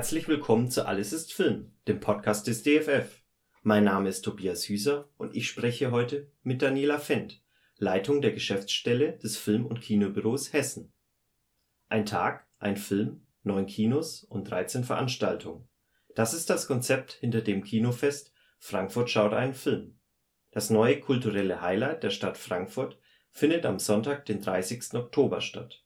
Herzlich willkommen zu Alles ist Film, dem Podcast des DFF. Mein Name ist Tobias Hüser und ich spreche heute mit Daniela Fendt, Leitung der Geschäftsstelle des Film- und Kinobüros Hessen. Ein Tag, ein Film, neun Kinos und 13 Veranstaltungen. Das ist das Konzept hinter dem Kinofest Frankfurt schaut einen Film. Das neue kulturelle Highlight der Stadt Frankfurt findet am Sonntag, den 30. Oktober statt.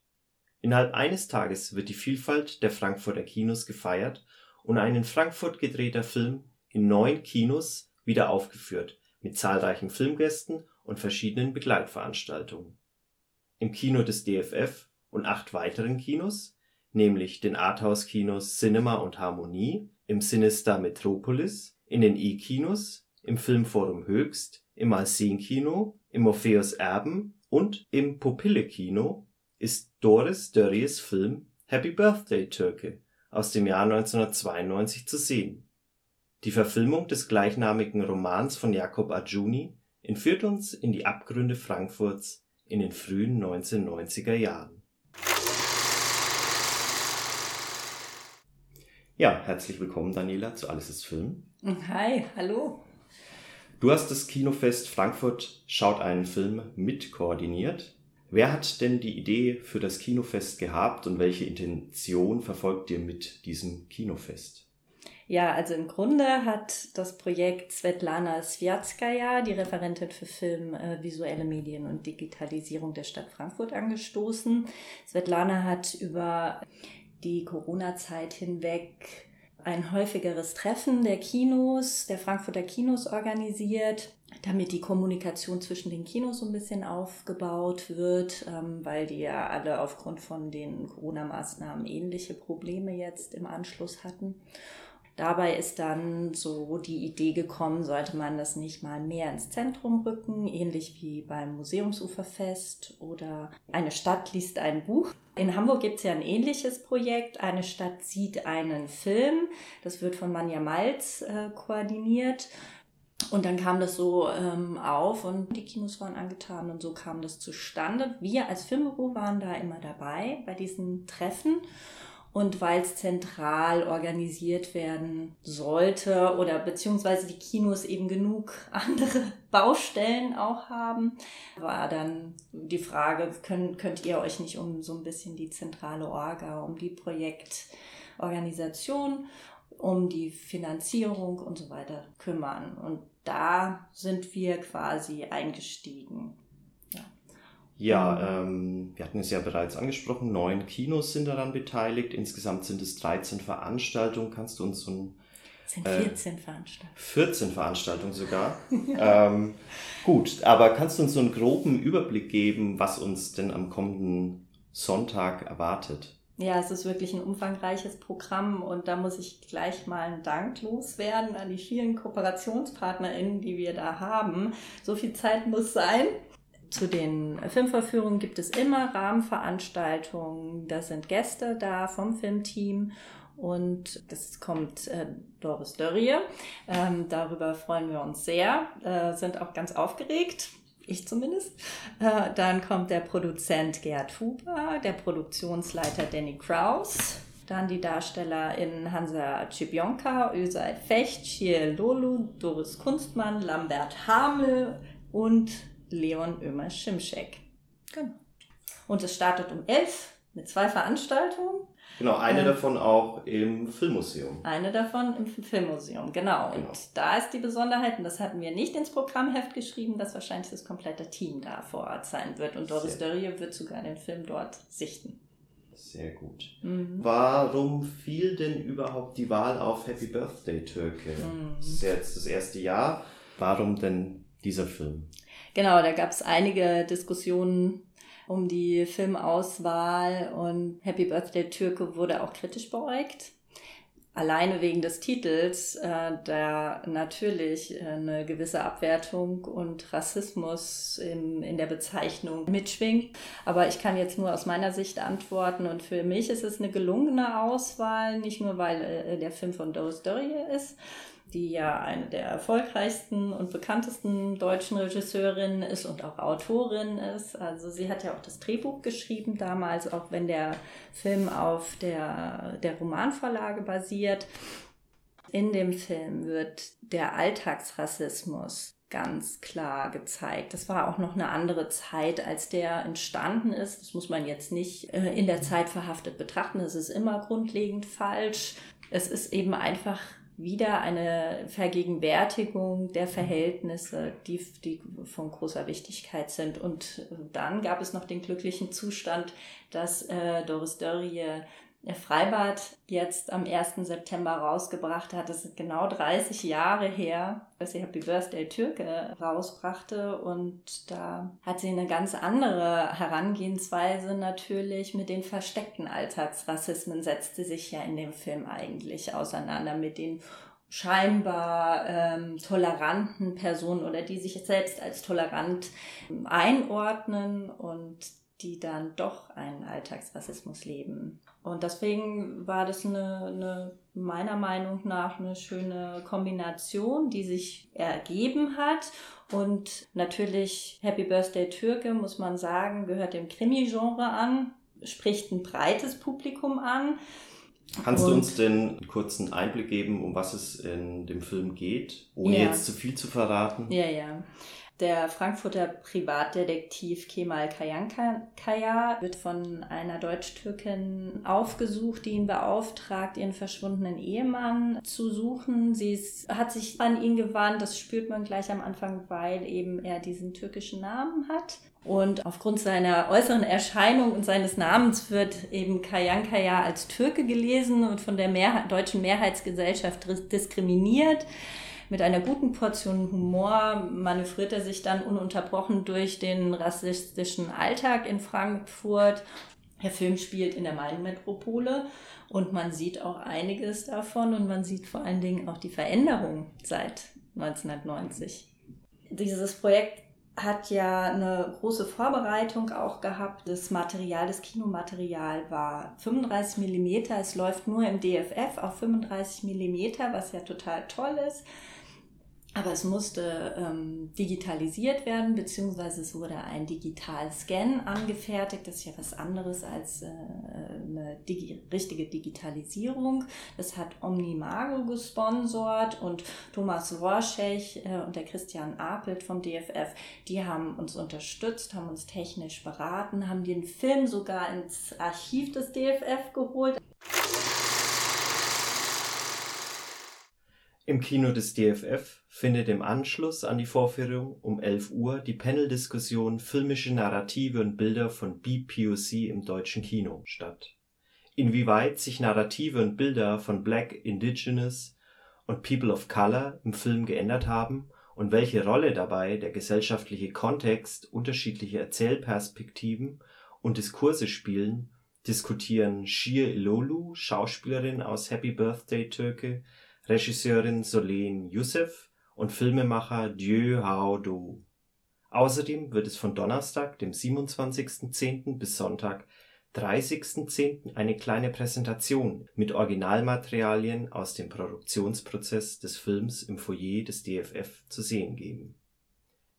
Innerhalb eines Tages wird die Vielfalt der Frankfurter Kinos gefeiert und ein in Frankfurt gedrehter Film in neun Kinos wieder aufgeführt mit zahlreichen Filmgästen und verschiedenen Begleitveranstaltungen. Im Kino des DFF und acht weiteren Kinos, nämlich den Arthouse-Kinos Cinema und Harmonie, im Sinister Metropolis, in den E-Kinos, im Filmforum Höchst, im Alcen-Kino, im Orpheus Erben und im Pupille-Kino ist Doris Dörries Film Happy Birthday Türke aus dem Jahr 1992 zu sehen. Die Verfilmung des gleichnamigen Romans von Jacob Adjuni entführt uns in die Abgründe Frankfurts in den frühen 1990er Jahren. Ja, herzlich willkommen, Daniela, zu Alles ist Film. Hi, hallo. Du hast das Kinofest Frankfurt schaut einen Film mit koordiniert. Wer hat denn die Idee für das Kinofest gehabt und welche Intention verfolgt ihr mit diesem Kinofest? Ja, also im Grunde hat das Projekt Svetlana Sviatskaya, die Referentin für Film, äh, visuelle Medien und Digitalisierung der Stadt Frankfurt, angestoßen. Svetlana hat über die Corona-Zeit hinweg ein häufigeres Treffen der Kinos, der Frankfurter Kinos organisiert, damit die Kommunikation zwischen den Kinos so ein bisschen aufgebaut wird, ähm, weil die ja alle aufgrund von den Corona-Maßnahmen ähnliche Probleme jetzt im Anschluss hatten. Dabei ist dann so die Idee gekommen, sollte man das nicht mal mehr ins Zentrum rücken, ähnlich wie beim Museumsuferfest oder eine Stadt liest ein Buch. In Hamburg gibt es ja ein ähnliches Projekt. Eine Stadt sieht einen Film. Das wird von Manja Malz äh, koordiniert. Und dann kam das so ähm, auf und die Kinos waren angetan und so kam das zustande. Wir als Filmbüro waren da immer dabei bei diesen Treffen und weil es zentral organisiert werden sollte oder beziehungsweise die Kinos eben genug andere Baustellen auch haben, war dann die Frage, könnt, könnt ihr euch nicht um so ein bisschen die zentrale Orga, um die Projektorganisation, um die Finanzierung und so weiter kümmern. Und da sind wir quasi eingestiegen. Ja, ähm, wir hatten es ja bereits angesprochen, neun Kinos sind daran beteiligt. Insgesamt sind es 13 Veranstaltungen. Kannst du uns so ein... Es sind 14 äh, Veranstaltungen. 14 Veranstaltungen sogar. ähm, gut, aber kannst du uns so einen groben Überblick geben, was uns denn am kommenden Sonntag erwartet? Ja, es ist wirklich ein umfangreiches Programm und da muss ich gleich mal einen Dank loswerden an die vielen KooperationspartnerInnen, die wir da haben. So viel Zeit muss sein. Zu den Filmverführungen gibt es immer Rahmenveranstaltungen. Da sind Gäste da vom Filmteam und das kommt äh, Doris Dörrie. Ähm, darüber freuen wir uns sehr, äh, sind auch ganz aufgeregt. Ich zumindest. Äh, dann kommt der Produzent Gerd Huber, der Produktionsleiter Danny Kraus, dann die DarstellerInnen Hansa Cibionka, Özay Fecht, Chiel Lolu, Doris Kunstmann, Lambert Hamel und Leon Ömer Schimschek. Genau. Und es startet um 11 mit zwei Veranstaltungen. Genau, eine ähm, davon auch im Filmmuseum. Eine davon im Filmmuseum, genau. genau. Und da ist die Besonderheit, und das hatten wir nicht ins Programmheft geschrieben, dass wahrscheinlich das komplette Team da vor Ort sein wird. Und Doris Dörrie wird sogar den Film dort sichten. Sehr gut. Mhm. Warum fiel denn überhaupt die Wahl auf Happy Birthday Türke? Mhm. Das ist jetzt das erste Jahr. Warum denn dieser Film? Genau, da gab es einige Diskussionen um die Filmauswahl und Happy Birthday Türke wurde auch kritisch beäugt. Alleine wegen des Titels, äh, da natürlich äh, eine gewisse Abwertung und Rassismus in, in der Bezeichnung mitschwingt. Aber ich kann jetzt nur aus meiner Sicht antworten und für mich ist es eine gelungene Auswahl, nicht nur weil äh, der Film von Doris Dörrie ist, die ja eine der erfolgreichsten und bekanntesten deutschen Regisseurinnen ist und auch Autorin ist. Also sie hat ja auch das Drehbuch geschrieben damals, auch wenn der Film auf der, der Romanvorlage basiert. In dem Film wird der Alltagsrassismus ganz klar gezeigt. Das war auch noch eine andere Zeit, als der entstanden ist. Das muss man jetzt nicht äh, in der Zeit verhaftet betrachten. Das ist immer grundlegend falsch. Es ist eben einfach wieder eine Vergegenwärtigung der Verhältnisse, die, die von großer Wichtigkeit sind. Und dann gab es noch den glücklichen Zustand, dass äh, Doris Dörrie Freibad jetzt am 1. September rausgebracht hat. Das ist genau 30 Jahre her, dass sie Happy Birthday Türke rausbrachte. Und da hat sie eine ganz andere Herangehensweise natürlich mit den versteckten Alltagsrassismen, setzte sich ja in dem Film eigentlich auseinander mit den scheinbar ähm, toleranten Personen oder die sich selbst als tolerant einordnen und die dann doch einen Alltagsrassismus leben. Und deswegen war das eine, eine, meiner Meinung nach eine schöne Kombination, die sich ergeben hat. Und natürlich Happy Birthday Türke, muss man sagen, gehört dem Krimi-Genre an, spricht ein breites Publikum an. Kannst und, du uns denn einen kurzen Einblick geben, um was es in dem Film geht, ohne ja. jetzt zu viel zu verraten? Ja, ja. Der Frankfurter Privatdetektiv Kemal Kayankaya wird von einer Deutsch-Türkin aufgesucht, die ihn beauftragt, ihren verschwundenen Ehemann zu suchen. Sie ist, hat sich an ihn gewandt, das spürt man gleich am Anfang, weil eben er diesen türkischen Namen hat. Und aufgrund seiner äußeren Erscheinung und seines Namens wird eben Kayankaya als Türke gelesen und von der Mehrheit, deutschen Mehrheitsgesellschaft diskriminiert. Mit einer guten Portion Humor manövriert er sich dann ununterbrochen durch den rassistischen Alltag in Frankfurt. Der Film spielt in der Main-Metropole und man sieht auch einiges davon und man sieht vor allen Dingen auch die Veränderung seit 1990. Dieses Projekt hat ja eine große Vorbereitung auch gehabt. Das Material, das Kinomaterial war 35 Millimeter. Es läuft nur im DFF auf 35 Millimeter, was ja total toll ist. Aber es musste ähm, digitalisiert werden, beziehungsweise es wurde ein Digital-Scan angefertigt. Das ist ja was anderes als äh, eine digi richtige Digitalisierung. Das hat Omnimago gesponsert und Thomas Rorschech äh, und der Christian Apelt vom DFF, die haben uns unterstützt, haben uns technisch beraten, haben den Film sogar ins Archiv des DFF geholt. Im Kino des DFF findet im Anschluss an die Vorführung um 11 Uhr die Paneldiskussion Filmische Narrative und Bilder von BPOC im deutschen Kino statt. Inwieweit sich Narrative und Bilder von Black, Indigenous und People of Color im Film geändert haben und welche Rolle dabei der gesellschaftliche Kontext, unterschiedliche Erzählperspektiven und Diskurse spielen, diskutieren Shir Ilolu, Schauspielerin aus Happy Birthday Türke Regisseurin Solen Youssef und Filmemacher Dieu Hao Do. Außerdem wird es von Donnerstag, dem 27.10. bis Sonntag, 30.10. eine kleine Präsentation mit Originalmaterialien aus dem Produktionsprozess des Films im Foyer des DFF zu sehen geben.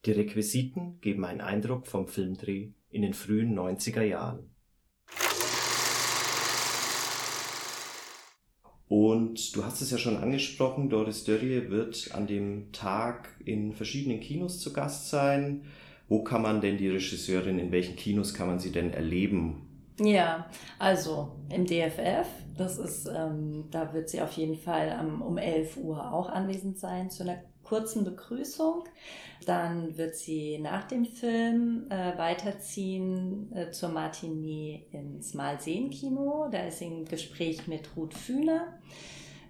Die Requisiten geben einen Eindruck vom Filmdreh in den frühen 90er Jahren Und du hast es ja schon angesprochen, Doris Dörrie wird an dem Tag in verschiedenen Kinos zu Gast sein. Wo kann man denn die Regisseurin, in welchen Kinos kann man sie denn erleben? Ja, also im DFF, das ist, ähm, da wird sie auf jeden Fall um, um 11 Uhr auch anwesend sein zu einer kurzen Begrüßung. Dann wird sie nach dem Film äh, weiterziehen äh, zur Matinee ins Malseen-Kino. Da ist sie im Gespräch mit Ruth Fühner.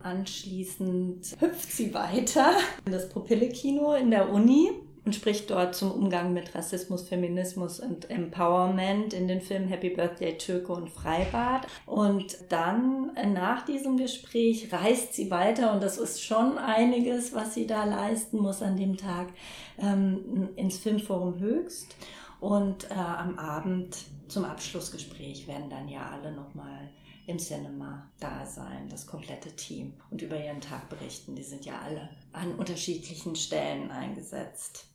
Anschließend hüpft sie weiter in das Propille-Kino in der Uni und spricht dort zum Umgang mit Rassismus, Feminismus und Empowerment in den Filmen Happy Birthday Türke und Freibad. Und dann nach diesem Gespräch reist sie weiter und das ist schon einiges, was sie da leisten muss an dem Tag ähm, ins Filmforum Höchst. Und äh, am Abend zum Abschlussgespräch werden dann ja alle nochmal im Cinema da sein, das komplette Team und über ihren Tag berichten. Die sind ja alle an unterschiedlichen Stellen eingesetzt.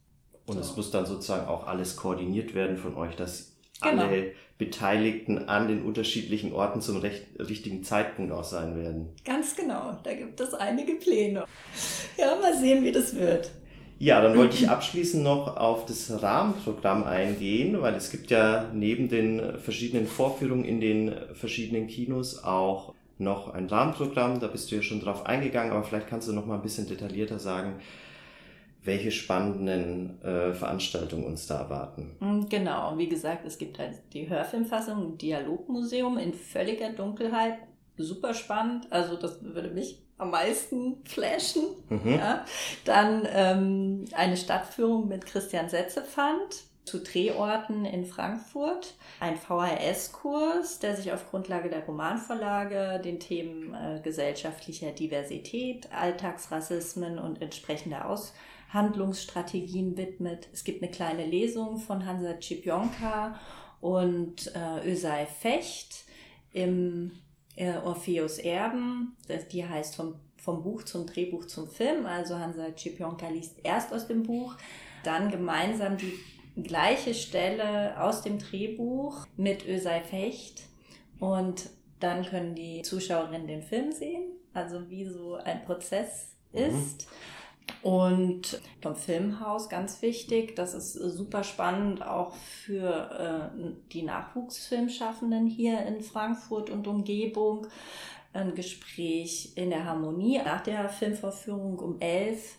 Und es muss dann sozusagen auch alles koordiniert werden von euch, dass genau. alle Beteiligten an den unterschiedlichen Orten zum recht, richtigen Zeitpunkt auch sein werden. Ganz genau, da gibt es einige Pläne. Ja, mal sehen, wie das wird. Ja, dann wollte ich abschließend noch auf das Rahmenprogramm eingehen, weil es gibt ja neben den verschiedenen Vorführungen in den verschiedenen Kinos auch noch ein Rahmenprogramm. Da bist du ja schon drauf eingegangen, aber vielleicht kannst du noch mal ein bisschen detaillierter sagen, welche spannenden äh, Veranstaltungen uns da erwarten. Mm, genau, wie gesagt, es gibt halt die Hörfilmfassung im Dialogmuseum in völliger Dunkelheit. Super spannend. Also das würde mich am meisten flashen. Mhm. Ja. Dann ähm, eine Stadtführung mit Christian Setzepfand zu Drehorten in Frankfurt, ein VHS-Kurs, der sich auf Grundlage der Romanvorlage den Themen äh, gesellschaftlicher Diversität, Alltagsrassismen und entsprechender Aushandlungsstrategien widmet. Es gibt eine kleine Lesung von Hansa Cipionka und äh, Ösei Fecht im äh, Orpheus Erben. Die heißt vom, vom Buch zum Drehbuch zum Film. Also Hansa Cipionka liest erst aus dem Buch, dann gemeinsam die gleiche Stelle aus dem Drehbuch mit Ösei Fecht und dann können die Zuschauerinnen den Film sehen, also wie so ein Prozess mhm. ist. Mhm. Und vom Filmhaus ganz wichtig, das ist super spannend auch für äh, die Nachwuchsfilmschaffenden hier in Frankfurt und Umgebung. Ein Gespräch in der Harmonie nach der Filmvorführung um elf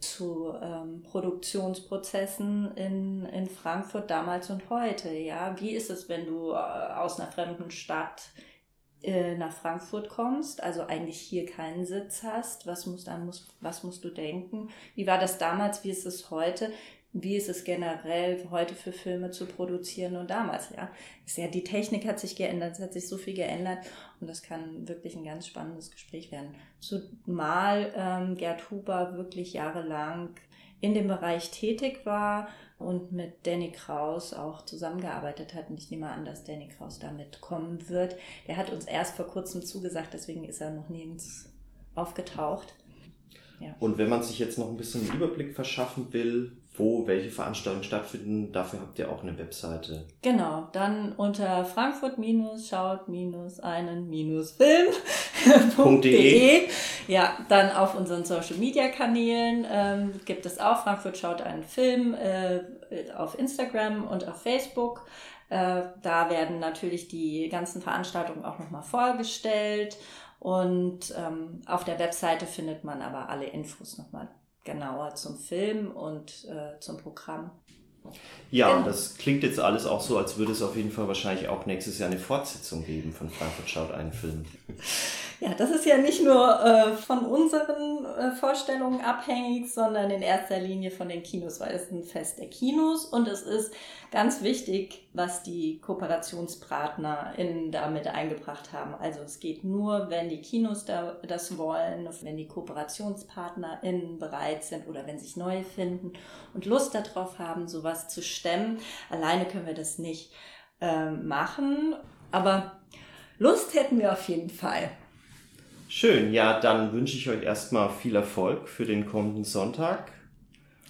zu ähm, Produktionsprozessen in, in Frankfurt damals und heute. Ja, wie ist es, wenn du äh, aus einer fremden Stadt äh, nach Frankfurt kommst, also eigentlich hier keinen Sitz hast, was musst, dann musst, was musst du denken? Wie war das damals? Wie ist es heute? Wie ist es generell heute für Filme zu produzieren und damals? Ja, ja die Technik hat sich geändert, es hat sich so viel geändert und das kann wirklich ein ganz spannendes Gespräch werden. Zumal ähm, Gerd Huber wirklich jahrelang in dem Bereich tätig war und mit Danny Kraus auch zusammengearbeitet hat. Und ich nehme an, dass Danny Kraus damit kommen wird. Der hat uns erst vor kurzem zugesagt, deswegen ist er noch nirgends aufgetaucht. Ja. Und wenn man sich jetzt noch ein bisschen einen Überblick verschaffen will, wo welche Veranstaltungen stattfinden. Dafür habt ihr auch eine Webseite. Genau, dann unter frankfurt-schaut-einen-film.de. Ja, dann auf unseren Social Media Kanälen ähm, gibt es auch Frankfurt schaut einen Film äh, auf Instagram und auf Facebook. Äh, da werden natürlich die ganzen Veranstaltungen auch nochmal vorgestellt. Und ähm, auf der Webseite findet man aber alle Infos nochmal genauer zum Film und äh, zum Programm. Ja, genau. das klingt jetzt alles auch so, als würde es auf jeden Fall wahrscheinlich auch nächstes Jahr eine Fortsetzung geben von Frankfurt schaut einen Film. Ja, das ist ja nicht nur äh, von unseren äh, Vorstellungen abhängig, sondern in erster Linie von den Kinos, weil es ein Fest der Kinos und es ist ganz wichtig, was die KooperationspartnerInnen damit eingebracht haben. Also es geht nur, wenn die Kinos da, das wollen, wenn die KooperationspartnerInnen bereit sind oder wenn sich neue finden und Lust darauf haben, sowas zu stemmen. Alleine können wir das nicht äh, machen, aber Lust hätten wir auf jeden Fall. Schön, ja, dann wünsche ich euch erstmal viel Erfolg für den kommenden Sonntag.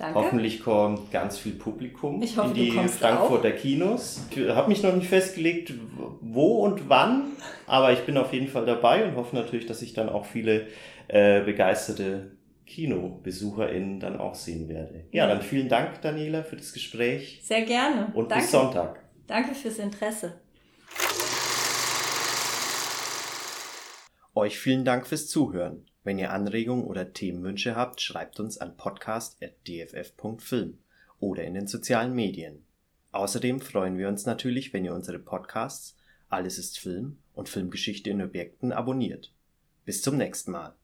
Danke. Hoffentlich kommt ganz viel Publikum ich hoffe, in die Frankfurter auch. Kinos. Ich habe mich noch nicht festgelegt, wo und wann, aber ich bin auf jeden Fall dabei und hoffe natürlich, dass ich dann auch viele äh, begeisterte KinobesucherInnen dann auch sehen werde. Ja, dann vielen Dank, Daniela, für das Gespräch. Sehr gerne. Und Danke. bis Sonntag. Danke fürs Interesse. Euch vielen Dank fürs Zuhören. Wenn ihr Anregungen oder Themenwünsche habt, schreibt uns an podcast.dff.film oder in den sozialen Medien. Außerdem freuen wir uns natürlich, wenn ihr unsere Podcasts Alles ist Film und Filmgeschichte in Objekten abonniert. Bis zum nächsten Mal.